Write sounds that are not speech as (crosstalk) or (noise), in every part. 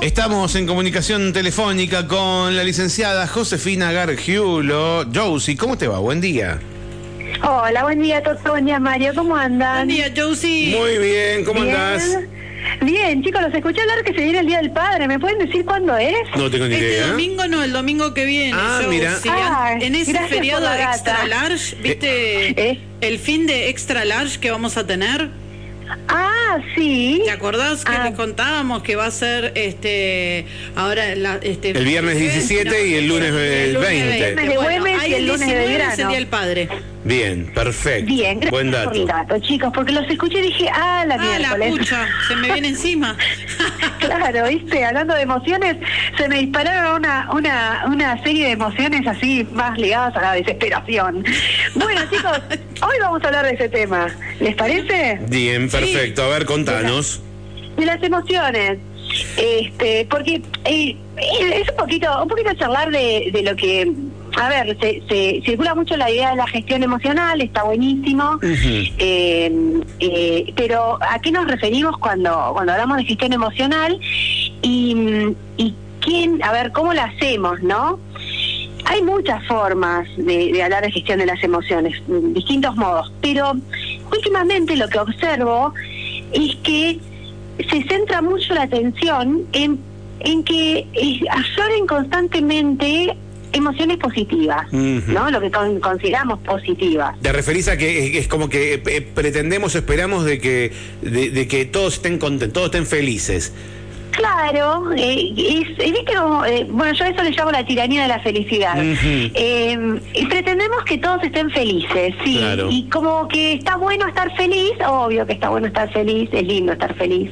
Estamos en comunicación telefónica con la licenciada Josefina Gargiulo. Josie, ¿cómo te va? Buen día. Hola, buen día, Toto. Buen día, Mario. ¿Cómo andan? Buen día, Josie. Muy bien, ¿cómo Bien. andás? Bien, chicos, los escuché hablar que se viene el Día del Padre. ¿Me pueden decir cuándo es? No tengo ni Este idea. domingo no, el domingo que viene. Ah, mira. Ah, en ese feriado la extra large, ¿viste? Eh. El fin de extra large que vamos a tener. Ah, sí. ¿Te acordás que Ah. les contábamos que va a ser este ahora la, este El viernes 17 y el lunes, eh, 20. viernes de Güemes ahí y el lunes de 19 es el Belgrano. Día del Padre. Bien, perfecto. Bien, gracias Buen por el dato. dato, chicos, porque los escuché y dije, ah, la Ah, la pucha, se me viene encima. (laughs) Claro, viste, hablando de emociones, se me dispararon una, una, una serie de emociones así más ligadas a la desesperación. Bueno, (laughs) chicos, hoy vamos a hablar de ese tema. ¿Les parece? Bien, perfecto. A ver, contanos. de las emociones este porque eh, es un poquito un poquito charlar de, de lo que a ver se, se circula mucho la idea de la gestión emocional está buenísimo. Eh, eh, pero a qué nos referimos cuando cuando hablamos de gestión emocional y, y quién a ver cómo la hacemos no hay muchas formas de, de hablar de gestión de las emociones, mm, distintos modos, pero últimamente lo que observo es que se centra mucho la atención en, en que afloren constantemente emociones positivas. ¿no? Lo que con- consideramos positivas. Te referís a que es, como que eh, eh, pretendemos, esperamos de que, de, de que todos estén contentos, todos estén felices. Claro, eh, es, viste como, eh, bueno, yo a eso le llamo la tiranía de la felicidad. Eh, y pretendemos que todos estén felices, sí. Claro. Y como que está bueno estar feliz, obvio que está bueno estar feliz, es lindo estar feliz.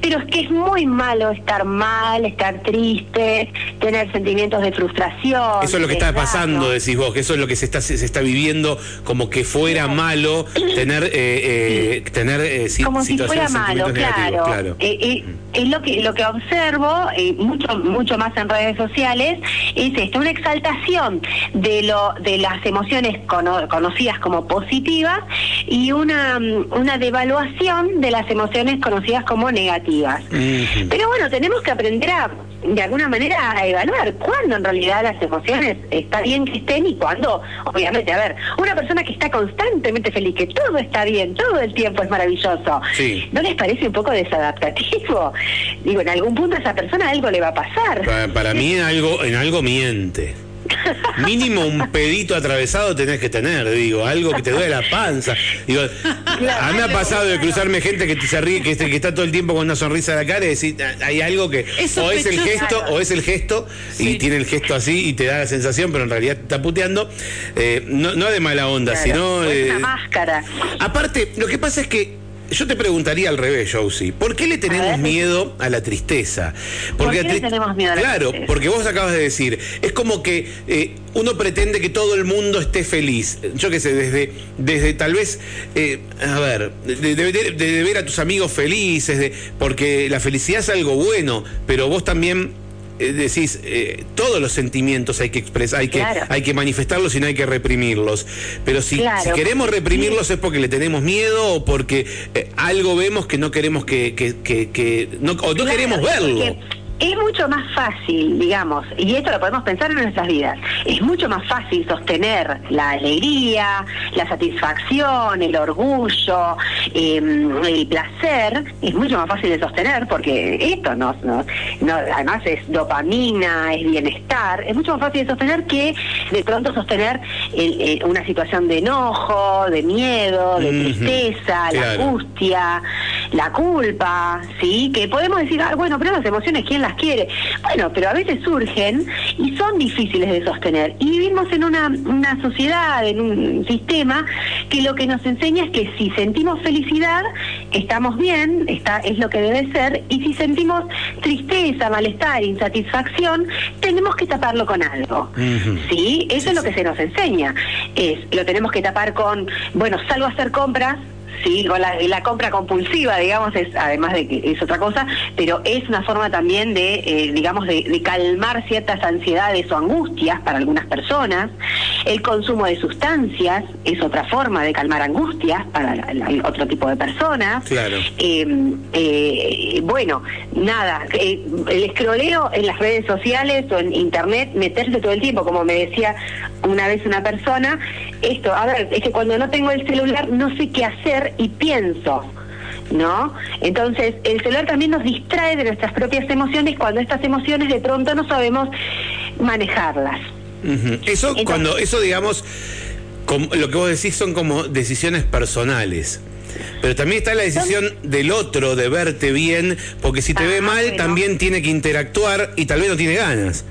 Pero es que es muy malo estar mal, estar triste, tener sentimientos de frustración. Eso es lo que está pasando, decís vos, que eso es lo que se está, se está viviendo como que fuera malo tener, eh, eh, tener eh, si- como si fuera malo, claro. claro. Eh, eh, es lo que lo que observo mucho mucho más en redes sociales es esto, una exaltación de lo de las emociones cono- conocidas como positivas y una mm, una devaluación de las emociones conocidas como negativas. Pero bueno, tenemos que aprender a, de alguna manera, a evaluar cuándo en realidad las emociones está bien que estén y cuándo, obviamente, a ver, una persona que está constantemente feliz, que todo está bien, todo el tiempo es maravilloso, Sí. ¿no les parece un poco desadaptativo? Digo, en algún punto a esa persona algo le va a pasar. Pa- Para, mí en (laughs) algo, en algo miente. Mínimo un (laughs) pedito atravesado tenés que tener, digo, algo que te duele la panza. Digo, a mí me ha pasado de cruzarme gente que te- se ríe, que, este- que está todo el tiempo con una sonrisa en la cara y decir, "Ah, hay algo que Es o es el gesto, o es el gesto, y tiene el gesto así y te da la sensación, pero en realidad te está puteando. Eh, no, no de mala onda, Claro, sino. es una eh, máscara. Aparte, lo que pasa es que yo te preguntaría al revés, Josie. ¿Por qué le tenemos miedo a la tristeza? ¿Por qué la le tri- tenemos miedo a la Claro, tristeza? porque vos acabas de decir, es como que eh, uno pretende que todo el mundo esté feliz. Yo qué sé, desde, desde tal vez, eh, a ver, de, de- de- de ver a tus amigos felices, porque la felicidad es algo bueno, pero vos también decís, eh, todos los sentimientos hay que expresar, hay que, hay que manifestarlos y no hay que reprimirlos. Pero si, Claro. si queremos reprimirlos es porque le tenemos miedo o porque eh, algo vemos que no queremos que, que, que- que- no, o no Claro, queremos verlo. porque Es mucho más fácil, digamos, y esto lo podemos pensar en nuestras vidas, es mucho más fácil sostener la alegría, la satisfacción, el orgullo, eh, el placer, es mucho más fácil de sostener porque esto nos, nos- no, además es dopamina, es bienestar, es mucho más fácil de sostener que de pronto sostener el- una situación de enojo, de miedo, de tristeza, la claro. angustia, la culpa, ¿sí? Que podemos decir, ah, bueno, pero las emociones, ¿quién las quiere? Bueno, pero a veces surgen y son difíciles de sostener. Y vivimos en una, una sociedad, en un sistema, que lo que nos enseña es que si sentimos felicidad, estamos bien, está, es lo que debe ser, y si sentimos tristeza, malestar, insatisfacción, tenemos que taparlo con algo. ¿Sí? Eso es lo que se nos enseña. Es, lo tenemos que tapar con, bueno, salgo a hacer compras, ¿sí? Con la, la compra compulsiva, digamos, es además de que es otra cosa, pero es una forma también de, eh, digamos, de, de calmar ciertas ansiedades o angustias para algunas personas. El consumo de sustancias es otra forma de calmar angustias para la- la- otro tipo de personas. Claro. Eh, eh, bueno, nada, eh, el escroleo en las redes sociales o en internet, meterse todo el tiempo, como me decía una vez una persona, esto, a ver, es que cuando no tengo el celular no sé qué hacer y pienso. ¿No? Entonces, el celular también nos distrae de nuestras propias emociones cuando estas emociones de pronto no sabemos manejarlas. Eso Entonces- cuando, eso digamos, como- lo que vos decís son como decisiones personales. Pero también está la decisión del otro de verte bien, porque si te Ah, ve mal bueno. también tiene que interactuar y tal vez no tiene ganas.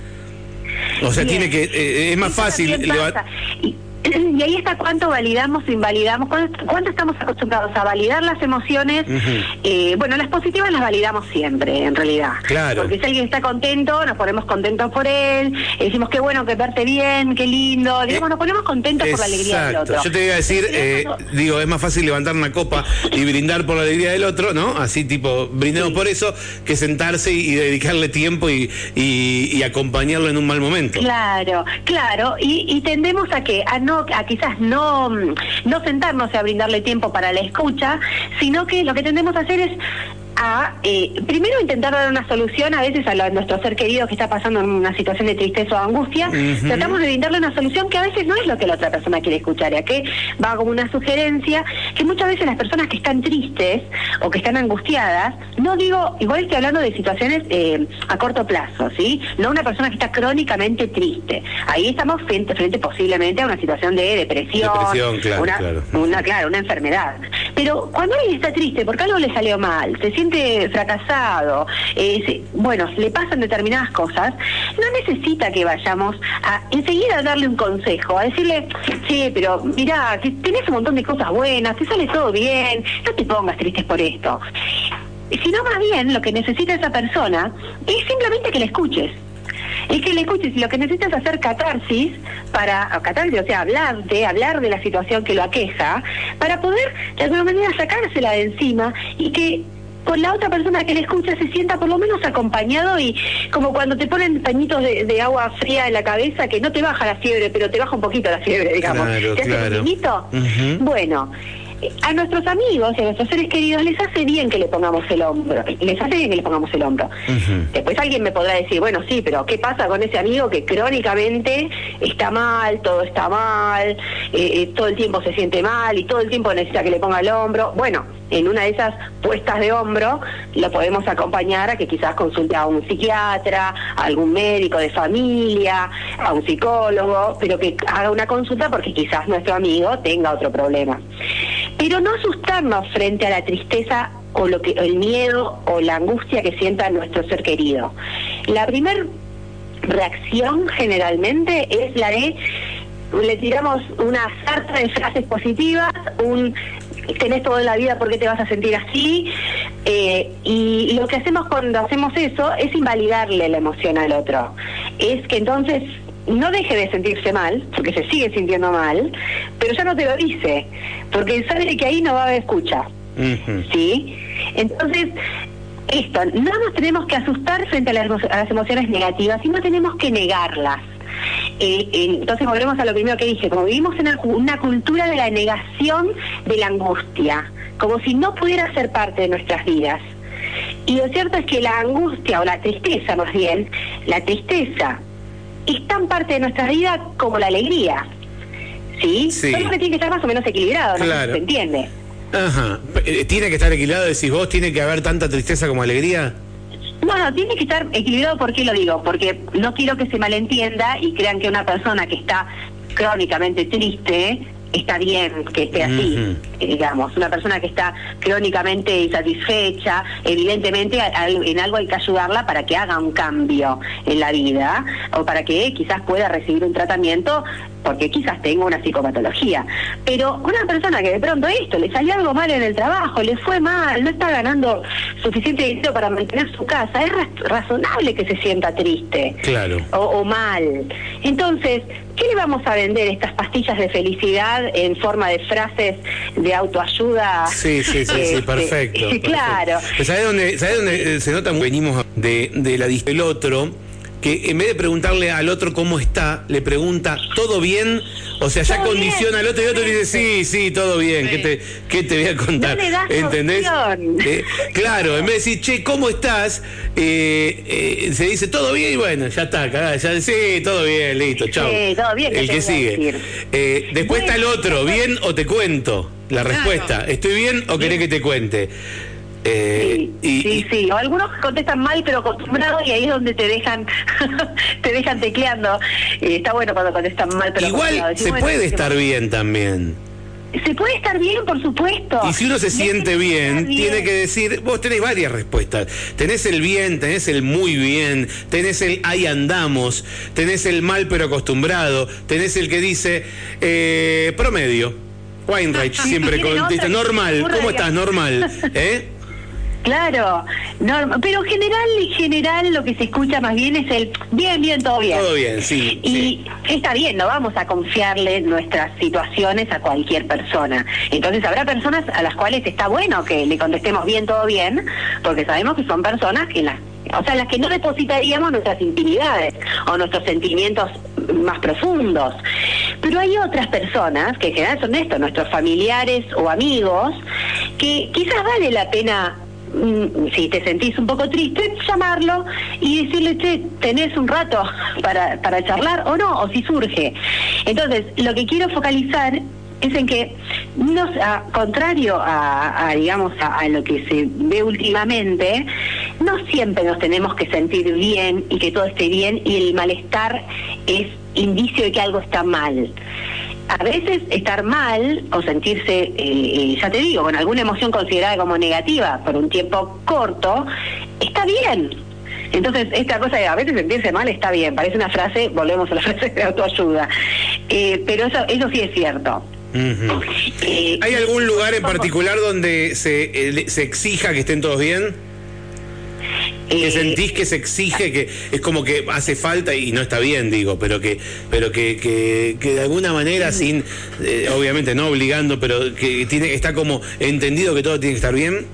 O sea, Bien. tiene que eh, es más Eso fácil también leva- pasa. Y, (clears throat) y ahí está cuánto validamos o invalidamos, cuánto, cuánto estamos acostumbrados a validar las emociones. Eh, bueno, las positivas las validamos siempre, en realidad. Claro. Porque si alguien está contento, nos ponemos contentos por él, decimos qué bueno que verte bien, qué lindo, digamos, nos ponemos contentos por la alegría del otro. Yo te iba a decir, eh, digo, es más fácil levantar una copa y brindar por la alegría del otro, ¿no? Así tipo, brindemos Sí. por eso, que sentarse y, y dedicarle tiempo y, y- y acompañarlo en un mal momento. Claro, claro, y, y tendemos a que a no a quizás no mm, no sentarnos a brindarle tiempo para la escucha, sino que lo que tendemos a hacer es a eh, primero intentar dar una solución a veces a, lo- a nuestro ser querido que está pasando en una situación de tristeza o angustia, tratamos de brindarle una solución que a veces no es lo que la otra persona quiere escuchar, ya que va como una sugerencia que muchas veces las personas que están tristes o que están angustiadas, no digo, igual estoy hablando de situaciones eh, a corto plazo, ¿sí? No una persona que está crónicamente triste. Ahí estamos frente, frente posiblemente a una situación de depresión, Depresión, claro, una, claro. una, claro, una enfermedad. Pero cuando alguien está triste porque algo le salió mal, se siente fracasado, eh, bueno, le pasan determinadas cosas, no necesita que vayamos a enseguida a darle un consejo, a decirle, sí, pero mira, que tenés un montón de cosas buenas, te sale todo bien, no te pongas tristes por esto. Sino más bien lo que necesita esa persona es simplemente que la escuches. Es que le escuches y lo que necesitas es hacer catarsis para, o catarsis, o sea, hablarte, hablar de la situación que lo aqueja, para poder de alguna manera sacársela de encima y que con la otra persona que le escucha se sienta por lo menos acompañado y como cuando te ponen pañitos de, de agua fría en la cabeza que no te baja la fiebre, pero te baja un poquito la fiebre, digamos. Claro, ¿Te hace claro. pequeñito? Ujú. Bueno, eh, a nuestros amigos y a nuestros seres queridos les hace bien que le pongamos el hombro, les hace bien que le pongamos el hombro. Después alguien me podrá decir, bueno, sí, pero ¿qué pasa con ese amigo que crónicamente está mal, todo está mal, eh, eh, todo el tiempo se siente mal y todo el tiempo necesita que le ponga el hombro? Bueno, en una de esas puestas de hombro lo podemos acompañar a que quizás consulte a un psiquiatra, a algún médico de familia, a un psicólogo, pero que haga una consulta porque quizás nuestro amigo tenga otro problema. Pero no asustarnos frente a la tristeza o lo que el miedo o la angustia que sienta nuestro ser querido. La primer reacción generalmente es la de le tiramos una sarta de frases positivas, un tenés toda la vida porque te vas a sentir así, eh, y lo que hacemos cuando hacemos eso es invalidarle la emoción al otro. Es que entonces no deje de sentirse mal, porque se sigue sintiendo mal, pero ya no te lo dice, porque sabe que ahí no va a haber escucha. ¿sí? Entonces, esto, no nos tenemos que asustar frente a las, emo- a las emociones negativas, sino tenemos que negarlas. Eh, eh, entonces volvemos a lo primero que dije, como vivimos en una cultura de la negación de la angustia, como si no pudiera ser parte de nuestras vidas. Y lo cierto es que la angustia, o la tristeza más bien, la tristeza es tan parte de nuestra vida como la alegría. ¿Sí? Sí. Solo que tiene que estar más o menos equilibrado, ¿no? Claro. ¿Se entiende? Ajá. Eh, ¿Tiene que estar equilibrado, decís vos? ¿Tiene que haber tanta tristeza como alegría? No, no, tiene que estar equilibrado. ¿Por qué lo digo? Porque no quiero que se malentienda y crean que una persona que está crónicamente triste está bien que esté así, eh, digamos. Una persona que está crónicamente insatisfecha, evidentemente en algo hay que ayudarla para que haga un cambio en la vida o para que quizás pueda recibir un tratamiento porque quizás tengo una psicopatología. Pero una persona que de pronto esto, le salió algo mal en el trabajo, le fue mal, no está ganando suficiente dinero para mantener su casa, es razonable que se sienta triste. Claro. O, mal. Entonces, ¿qué le vamos a vender estas pastillas de felicidad en forma de frases de autoayuda? Sí, sí, sí, sí Este, perfecto. (laughs) Claro. ¿Sabes dónde, sabés dónde eh, se nota? Venimos de, de la del otro, que en vez de preguntarle al otro cómo está, le pregunta, ¿todo bien? O sea, ya condiciona bien. al otro y el otro dice, sí, sí, todo bien, ¿qué te, qué te voy a contar? No le das ¿Entendés? Eh, claro, en vez de decir, che, ¿cómo estás? Eh, eh, se dice, todo bien y bueno, ya está, cagada, ya sí, todo bien, listo, chao. Sí, todo bien, ¿qué El que sigue. después está el otro, ¿bien o te cuento? La Claro. respuesta, ¿estoy bien o querés que te cuente? Eh, Sí, y, sí, y- sí. O algunos contestan mal, pero acostumbrados, y ahí es donde te dejan (laughs) te dejan tecleando. Está bueno cuando contestan mal, pero igual se bueno, puede ¿qué estar bien también. Se puede estar bien, por supuesto. Y si uno se siente bien, tiene que decir, vos tenés varias respuestas. Tenés el bien, tenés el muy bien, tenés el ahí andamos, tenés el mal pero acostumbrado, tenés el que dice eh, promedio. Weinreich (laughs) siempre contesta, normal, ¿cómo estás? Normal. ¿Eh? (laughs) Claro, pero general y general lo que se escucha más bien es el bien, bien, todo bien. Todo bien, sí. Y sí. está bien, no vamos a confiarle nuestras situaciones a cualquier persona. Entonces habrá personas a las cuales está bueno que le contestemos bien, todo bien, porque sabemos que son personas que las, o sea, las que no depositaríamos nuestras intimidades o nuestros sentimientos más profundos. Pero hay otras personas, que en general son estos, nuestros familiares o amigos, que quizás vale la pena si te sentís un poco triste, llamarlo y decirle, che, tenés un rato para, para charlar o no, o si surge. Entonces, lo que quiero focalizar es en que, no, a- contrario a, a, digamos, a lo que se ve últimamente, no siempre nos tenemos que sentir bien y que todo esté bien y el malestar es indicio de que algo está mal a veces estar mal o sentirse, eh, eh, ya te digo, con alguna emoción considerada como negativa por un tiempo corto, está bien. Entonces, esta cosa de a veces sentirse mal está bien, parece una frase, volvemos a la (laughs) frase de autoayuda, Eh, pero eso, eso sí es cierto. Eh, ¿Hay algún lugar en particular donde se, eh, le- se exija que estén todos bien? Que Eh, sentís que se exige, que es como que hace falta y no está bien, digo, pero que, pero que, que, que de alguna manera, sin, eh, obviamente no obligando, pero que tiene, está como entendido que todo tiene que estar bien.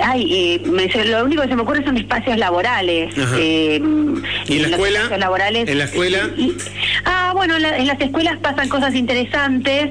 Ay, eh, me- lo único que se me ocurre son espacios laborales. Eh, ¿Y en la escuela? laborales. ¿En la escuela? Y- ah, bueno, en, la- en las escuelas pasan cosas interesantes.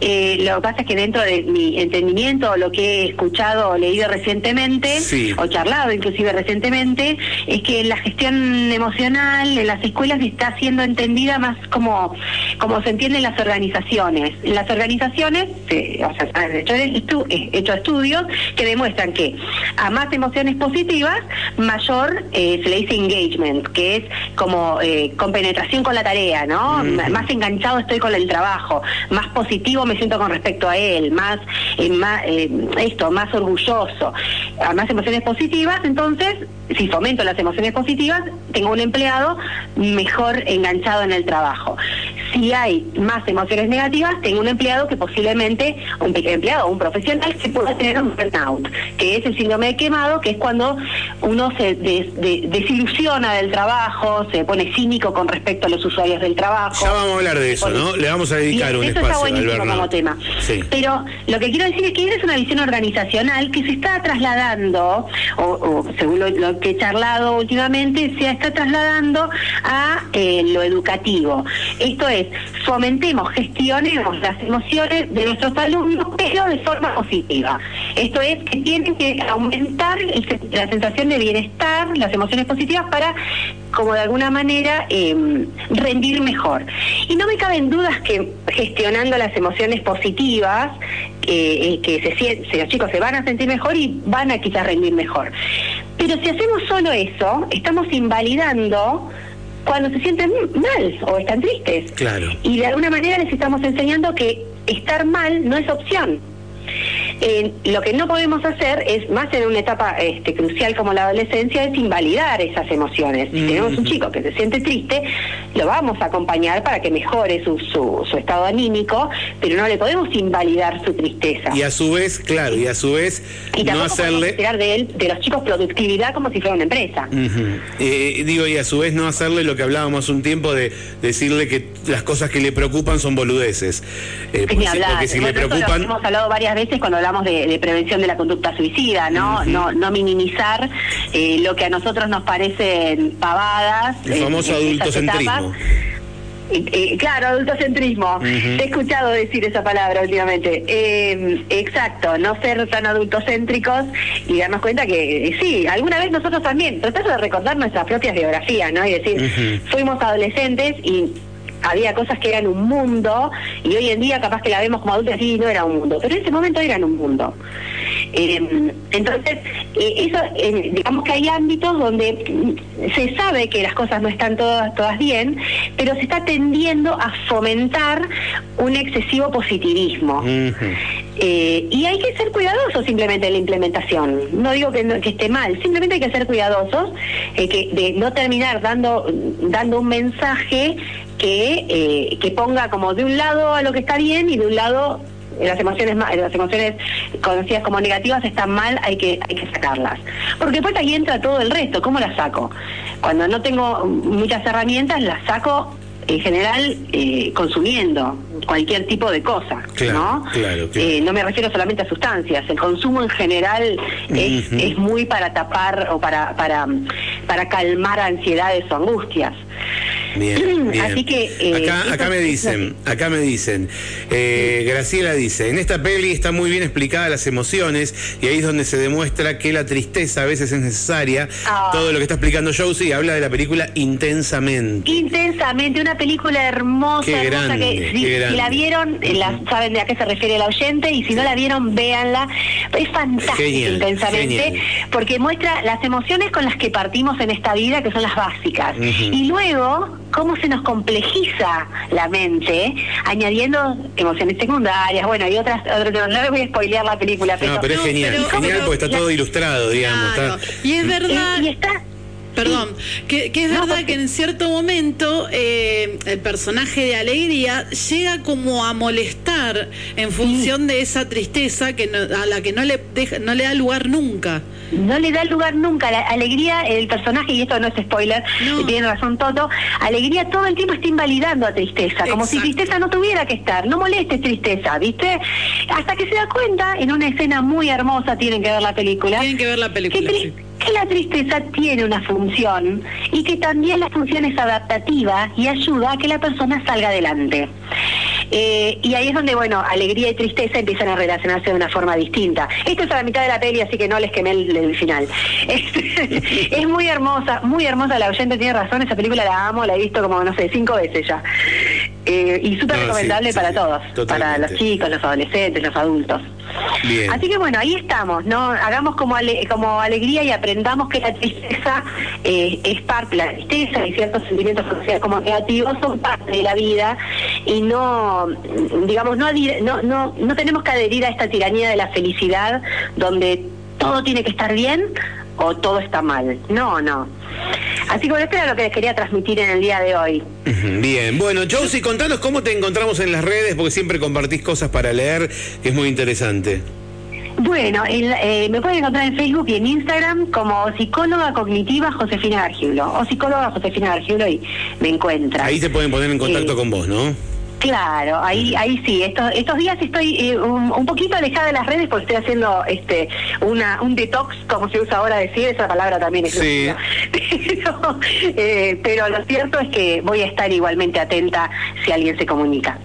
Eh, lo que pasa es que dentro de mi entendimiento, o lo que he escuchado o leído recientemente, Sí. o charlado inclusive recientemente, es que la gestión emocional en las escuelas está siendo entendida más como, como se entiende en las organizaciones. En las organizaciones, se- o sea, se han hecho, estu- eh, hecho estudios que demuestran que a más emociones positivas, mayor eh, se le dice engagement, que es como eh, compenetración con la tarea, ¿no? Más enganchado estoy con el trabajo, más positivo me siento con respecto a él, más, eh, más eh, esto, más orgulloso. A más emociones positivas, entonces, si fomento las emociones positivas, tengo un empleado mejor enganchado en el trabajo. Si hay más emociones negativas, tengo un empleado que posiblemente, un empleado o un profesional que pueda tener un burnout, que es el síndrome de quemado, que es cuando uno se des- de- desilusiona del trabajo, se pone cínico con respecto a los usuarios del trabajo. Ya vamos a hablar de eso, ¿no? Le vamos a dedicar Bien, un eso espacio está buenísimo burnout. como tema. Sí. Pero lo que quiero decir es que esa es una visión organizacional que se está trasladando, o, o según lo, lo que he charlado últimamente, se está trasladando a eh, lo educativo. Esto es, fomentemos, gestionemos las emociones de nuestros alumnos, pero de forma positiva. Esto es que tienen que aumentar la sensación de bienestar, las emociones positivas, para, como de alguna manera, eh, rendir mejor. Y no me caben dudas que gestionando las emociones positivas, eh, eh, que se, se- los chicos se van a sentir mejor y van a quizás rendir mejor. Pero si hacemos solo eso, estamos invalidando cuando se sienten mal o están tristes. Claro. Y de alguna manera les estamos enseñando que estar mal no es opción. Eh, lo que no podemos hacer es, más en una etapa este, crucial como la adolescencia, es invalidar esas emociones. Si tenemos un chico que se siente triste, lo vamos a acompañar para que mejore su, su, su estado anímico, pero no le podemos invalidar su tristeza. Y a su vez, claro, y a su vez Y no hacerle... esperar de él, de los chicos, productividad como si fuera una empresa. Eh, digo, y a su vez no hacerle lo que hablábamos un tiempo de decirle que las cosas que le preocupan son boludeces. Eh, porque, si, hablar. porque si le lo hemos hablado varias veces cuando hablamos de, de prevención de la conducta suicida, ¿no? no, no minimizar eh, lo que a nosotros nos parecen pavadas. El famoso esas adultocentrismo. etapas. Eh, claro, adultocentrismo. He escuchado decir esa palabra últimamente. Eh, exacto, no ser tan adultocéntricos y darnos cuenta que eh, sí, alguna vez nosotros también, tratar de recordar nuestras propias biografías, ¿no? Y decir, fuimos adolescentes y había cosas que eran un mundo y hoy en día capaz que la vemos como adultos y no era un mundo, pero en ese momento eran un mundo. Eh, entonces, eh, eso, eh, digamos que hay ámbitos donde se sabe que las cosas no están todas, todas bien, pero se está tendiendo a fomentar un excesivo positivismo. Eh, y hay que ser cuidadosos simplemente en la implementación. No digo que, no- que esté mal, simplemente hay que ser cuidadosos eh, que, de no terminar dando, dando un mensaje que, que ponga como de un lado a lo que está bien y de un lado las emociones las emociones conocidas como negativas están mal, hay que hay que sacarlas. Porque después ahí entra todo el resto, ¿cómo las saco? Cuando no tengo muchas herramientas, las saco en general eh, consumiendo cualquier tipo de cosa, Claro, ¿no? claro, claro. Eh, no me refiero solamente a sustancias, el consumo en general es, es muy para tapar o para, para, para calmar ansiedades o angustias. Bien, (clears throat) bien. Así que, eh, acá, acá me dicen, acá me dicen, eh, Graciela dice, en esta peli está muy bien explicada las emociones y ahí es donde se demuestra que la tristeza a veces es necesaria. Ah. Todo lo que está explicando Josie habla de la película intensamente. Intensamente, una película hermosa, Qué hermosa grande, que si, la vieron, eh, la, saben de a qué se refiere el oyente y si no la vieron, véanla. Es fantástica Genial, intensamente genial. porque muestra las emociones con las que partimos en esta vida, que son las básicas. Y luego, cómo se nos complejiza la mente, añadiendo emociones secundarias, bueno, y otras, otras no les voy a spoilear la película, pero, No, pero es No, genial, pero- genial porque está la- todo ilustrado, digamos. Claro. está- Y es verdad. y, y está Perdón, que, que es No, verdad porque- que en cierto momento eh, el personaje de Alegría llega como a molestar en función de esa tristeza que no- a la que no le deja, no le da lugar nunca. No le da lugar nunca. La alegría, el personaje, y esto no es spoiler, No. y tiene razón Toto, alegría todo el tiempo está invalidando a tristeza, como si tristeza no tuviera que estar. No molestes tristeza, ¿viste? Hasta que se da cuenta, en una escena muy hermosa, tienen que ver la película, Tienen que ver la que, película. sí. Que la tristeza tiene una función y que también la función es adaptativa y ayuda a que la persona salga adelante. Eh, y ahí es donde, bueno, alegría y tristeza empiezan a relacionarse de una forma distinta. Esto es a la mitad de la peli, así que no les quemé el, el final. (laughs) Es, es muy hermosa, muy hermosa. La oyente tiene razón, esa película la amo, la he visto como, no sé, cinco veces ya. Eh, y súper No, recomendable sí, para sí, todos, para los chicos, los adolescentes, los adultos. Bien. Así que bueno, ahí estamos, ¿no? Hagamos como, ale- como alegría y aprendamos que la tristeza eh, es parte, la tristeza y ciertos sentimientos considerados como negativos son parte de la vida y no, digamos, no, no, no, no tenemos que adherir a esta tiranía de la felicidad donde todo tiene que estar bien o todo está mal. No, no. Así que bueno, esto era lo que les quería transmitir en el día de hoy. Bien, bueno, Josie, contanos cómo te encontramos en las redes, porque siempre compartís cosas para leer, que es muy interesante. Bueno, el- eh, me pueden encontrar en Facebook y en Instagram como psicóloga cognitiva Josefina Gargiulo o psicóloga Josefina Gargiulo y me encuentran. Ahí se pueden poner en contacto Eh, con vos, ¿no? Claro, ahí ahí sí. Estos, estos días estoy eh, un, un poquito alejada de las redes porque estoy haciendo este una un detox, como se usa ahora decir, esa palabra también es Sí. (laughs) Pero, eh, pero lo cierto es que voy a estar igualmente atenta si alguien se comunica.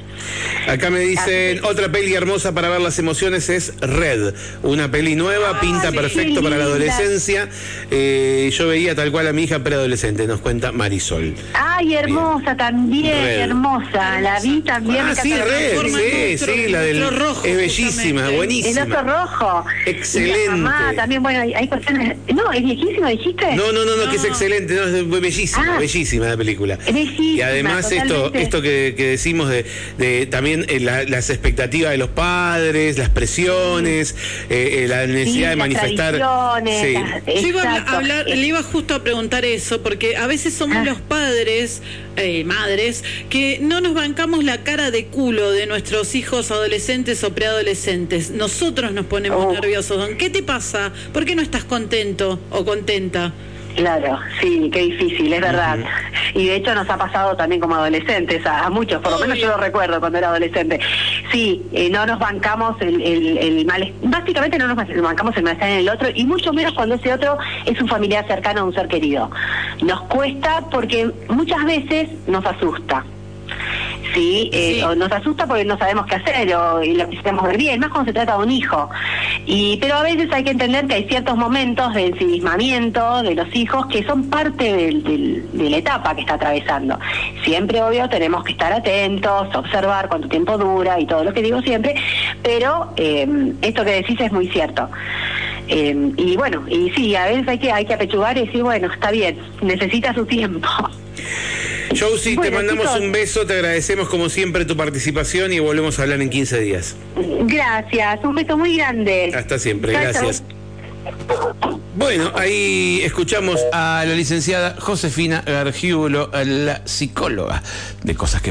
Acá me dicen, Así otra peli hermosa para ver las emociones es Red, una peli nueva, Ah, pinta perfecto para la adolescencia. Eh, yo veía tal cual a mi hija preadolescente, nos cuenta Marisol. Ay, hermosa también, Red. hermosa. La vi también. Ah, me sí. Red, sí, nuestro- sí, la del... rojo, es bellísima, justamente. El buenísima. oso rojo. Excelente. Y la mamá también, bueno, hay, hay cuestiones. No, es viejísimo, dijiste. No, no, no, no, que es excelente, no, es bellísima, Ah. bellísima la película. Bellísima, y además esto, esto que, que decimos de, de eh, también eh, la- las expectativas de los padres, las presiones, eh, eh, la necesidad de las manifestar. Sí. las- Yo iba a hablar, le iba justo a preguntar eso, porque a veces somos Ah. los padres, eh, madres, que no nos bancamos la cara de culo de nuestros hijos adolescentes o preadolescentes. Nosotros nos ponemos Oh. nerviosos. Don, ¿Qué te pasa? ¿Por qué no estás contento o contenta? Claro, sí, qué difícil, es verdad. Y de hecho nos ha pasado también como adolescentes, a, a muchos, por lo menos yo lo recuerdo cuando era adolescente. Sí, eh, no nos bancamos el, el, el mal, básicamente no nos bancamos el malestar en el otro, y mucho menos cuando ese otro es un familiar cercano o un ser querido. Nos cuesta porque muchas veces nos asusta. Sí, eh, Sí. o nos asusta porque no sabemos qué hacer o y lo quisiéramos ver bien, más cuando se trata de un hijo. Y pero a veces hay que entender que hay ciertos momentos de ensimismamiento de los hijos que son parte del- del- de la etapa que está atravesando. Siempre, obvio, tenemos que estar atentos, observar cuánto tiempo dura y todo lo que digo siempre, pero eh, esto que decís es muy cierto. Eh, y bueno, y sí, a veces hay que hay que apechugar y decir, bueno, está bien, necesita su tiempo. (laughs) Josie, te mandamos chicos. un beso, te agradecemos como siempre tu participación y volvemos a hablar en 15 días. Gracias, un beso muy grande. Hasta siempre, gracias. chao. Bueno, ahí escuchamos a la licenciada Josefina Gargiulo, la psicóloga de cosas que